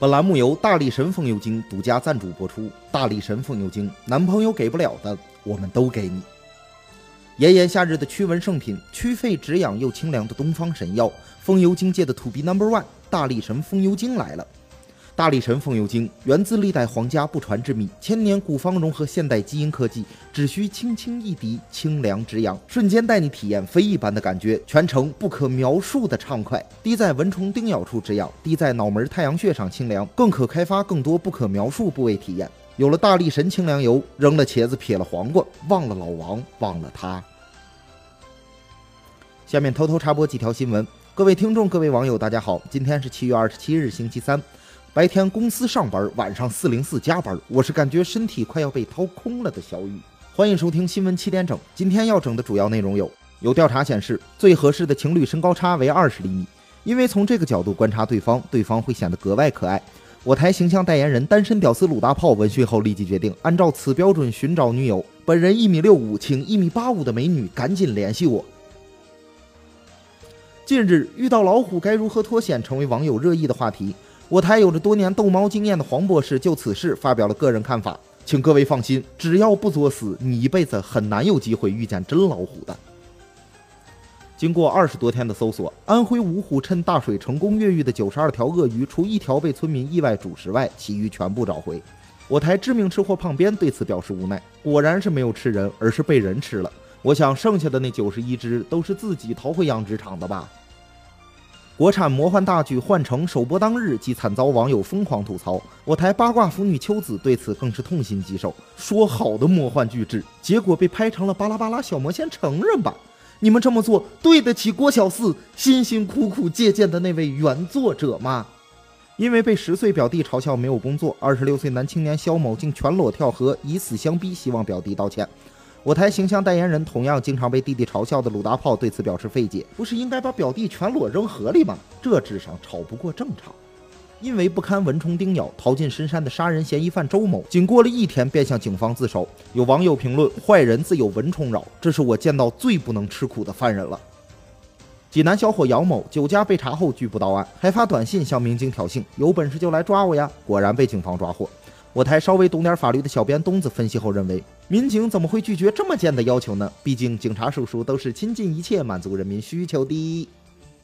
本栏目由大力神风油精独家赞助播出。大力神风油精，男朋友给不了的，我们都给你。炎炎夏日的驱蚊圣品，驱痱止痒又清凉的东方神药，风油精界的 To B Number One，大力神风油精来了。大力神风油精源自历代皇家不传之秘，千年古方融合现代基因科技，只需轻轻一滴，清凉止痒，瞬间带你体验非一般的感觉，全程不可描述的畅快。滴在蚊虫叮咬处止痒，滴在脑门太阳穴上清凉，更可开发更多不可描述部位体验。有了大力神清凉油，扔了茄子撇了黄瓜，忘了老王，忘了他。下面偷偷插播几条新闻，各位听众、各位网友，大家好，今天是七月二十七日，星期三。白天公司上班，晚上四零四加班，我是感觉身体快要被掏空了的小雨。欢迎收听新闻七点整。今天要整的主要内容有：有调查显示，最合适的情侣身高差为二十厘米，因为从这个角度观察对方，对方会显得格外可爱。我台形象代言人单身屌丝鲁大炮闻讯后立即决定按照此标准寻找女友。本人一米六五，请一米八五的美女赶紧联系我。近日遇到老虎该如何脱险，成为网友热议的话题。我台有着多年逗猫经验的黄博士就此事发表了个人看法，请各位放心，只要不作死，你一辈子很难有机会遇见真老虎的。经过二十多天的搜索，安徽芜湖趁大水成功越狱的九十二条鳄鱼，除一条被村民意外煮食外，其余全部找回。我台知名吃货胖边对此表示无奈，果然是没有吃人，而是被人吃了。我想剩下的那九十一只都是自己逃回养殖场的吧。国产魔幻大剧《幻城》首播当日即惨遭网友疯狂吐槽，我台八卦腐女秋子对此更是痛心疾首，说好的魔幻巨制，结果被拍成了巴拉巴拉小魔仙成人版。你们这么做对得起郭小四辛辛苦苦借鉴的那位原作者吗？因为被十岁表弟嘲笑没有工作，二十六岁男青年肖某竟全裸跳河，以死相逼，希望表弟道歉。我台形象代言人，同样经常被弟弟嘲笑的鲁大炮对此表示费解：不是应该把表弟全裸扔河里吗？这智商吵不过正常。因为不堪蚊虫叮咬，逃进深山的杀人嫌疑犯周某，仅过了一天便向警方自首。有网友评论：坏人自有蚊虫扰，这是我见到最不能吃苦的犯人了。济南小伙姚某酒驾被查后拒不到案，还发短信向民警挑衅：有本事就来抓我呀！果然被警方抓获。我台稍微懂点法律的小编东子分析后认为，民警怎么会拒绝这么贱的要求呢？毕竟警察叔叔都是倾尽一切满足人民需求的。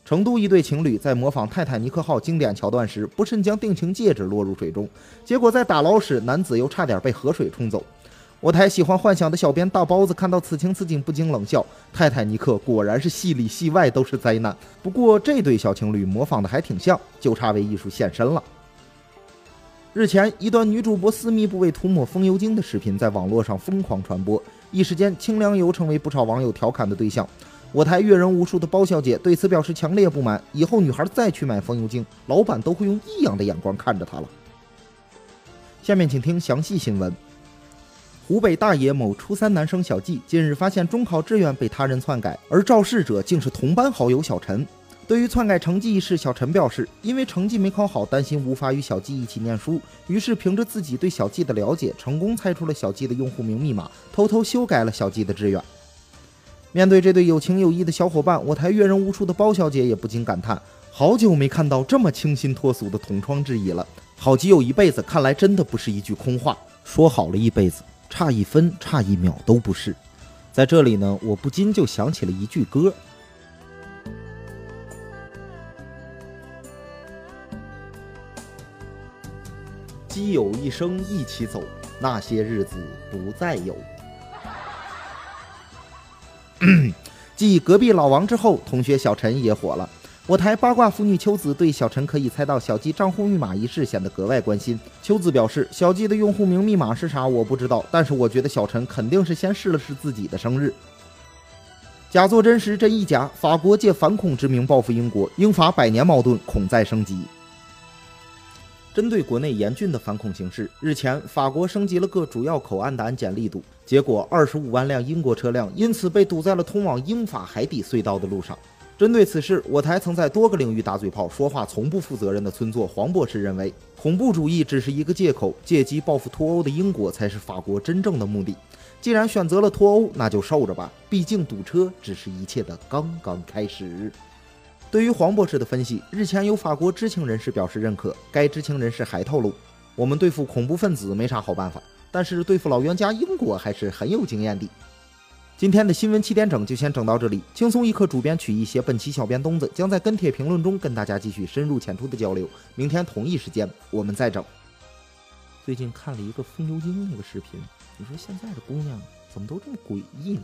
成都一对情侣在模仿泰坦尼克号经典桥段时，不慎将定情戒指落入水中，结果在打捞时，男子又差点被河水冲走。我台喜欢幻想的小编大包子看到此情此景不禁冷笑：泰坦尼克果然是戏里戏外都是灾难。不过这对小情侣模仿的还挺像，就差为艺术献身了。日前，一段女主播私密部位涂抹风油精的视频在网络上疯狂传播，一时间清凉油成为不少网友调侃的对象。我台阅人无数的包小姐对此表示强烈不满，以后女孩再去买风油精，老板都会用异样的眼光看着她了。下面请听详细新闻：湖北大冶某初三男生小季近日发现中考志愿被他人篡改，而肇事者竟是同班好友小陈。对于篡改成绩一事，小陈表示，因为成绩没考好，担心无法与小季一起念书，于是凭着自己对小季的了解，成功猜出了小季的用户名密码，偷偷修改了小季的志愿。面对这对有情有义的小伙伴，我台阅人无数的包小姐也不禁感叹：好久没看到这么清新脱俗的同窗之谊了。好基友一辈子，看来真的不是一句空话。说好了一辈子，差一分差一秒都不是。在这里呢，我不禁就想起了一句歌。基友一生一起走，那些日子不再有。继隔壁老王之后，同学小陈也火了。我台八卦腐女秋子对小陈可以猜到小季账户密码一事显得格外关心。秋子表示，小季的用户名密码是啥我不知道，但是我觉得小陈肯定是先试了试自己的生日。假作真时真亦假，法国借反恐之名报复英国，英法百年矛盾恐再升级。针对国内严峻的反恐形势，日前法国升级了各主要口岸的安检力度，结果二十五万辆英国车辆因此被堵在了通往英法海底隧道的路上。针对此事，我台曾在多个领域打嘴炮、说话从不负责任的村座黄博士认为，恐怖主义只是一个借口，借机报复脱欧的英国才是法国真正的目的。既然选择了脱欧，那就受着吧，毕竟堵车只是一切的刚刚开始。对于黄博士的分析，日前有法国知情人士表示认可。该知情人士还透露，我们对付恐怖分子没啥好办法，但是对付老冤家英国还是很有经验的。今天的新闻七点整就先整到这里，轻松一刻主编曲一些，本期小编东子将在跟帖评论中跟大家继续深入浅出的交流。明天同一时间我们再整。最近看了一个风流精那个视频，你说现在的姑娘怎么都这么诡异呢？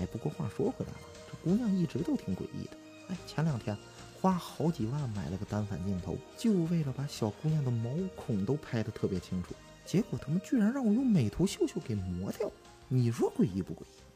哎，不过话说回来了，这姑娘一直都挺诡异的。哎，前两天花好几万买了个单反镜头，就为了把小姑娘的毛孔都拍得特别清楚，结果他们居然让我用美图秀秀给磨掉，你说诡异不诡异？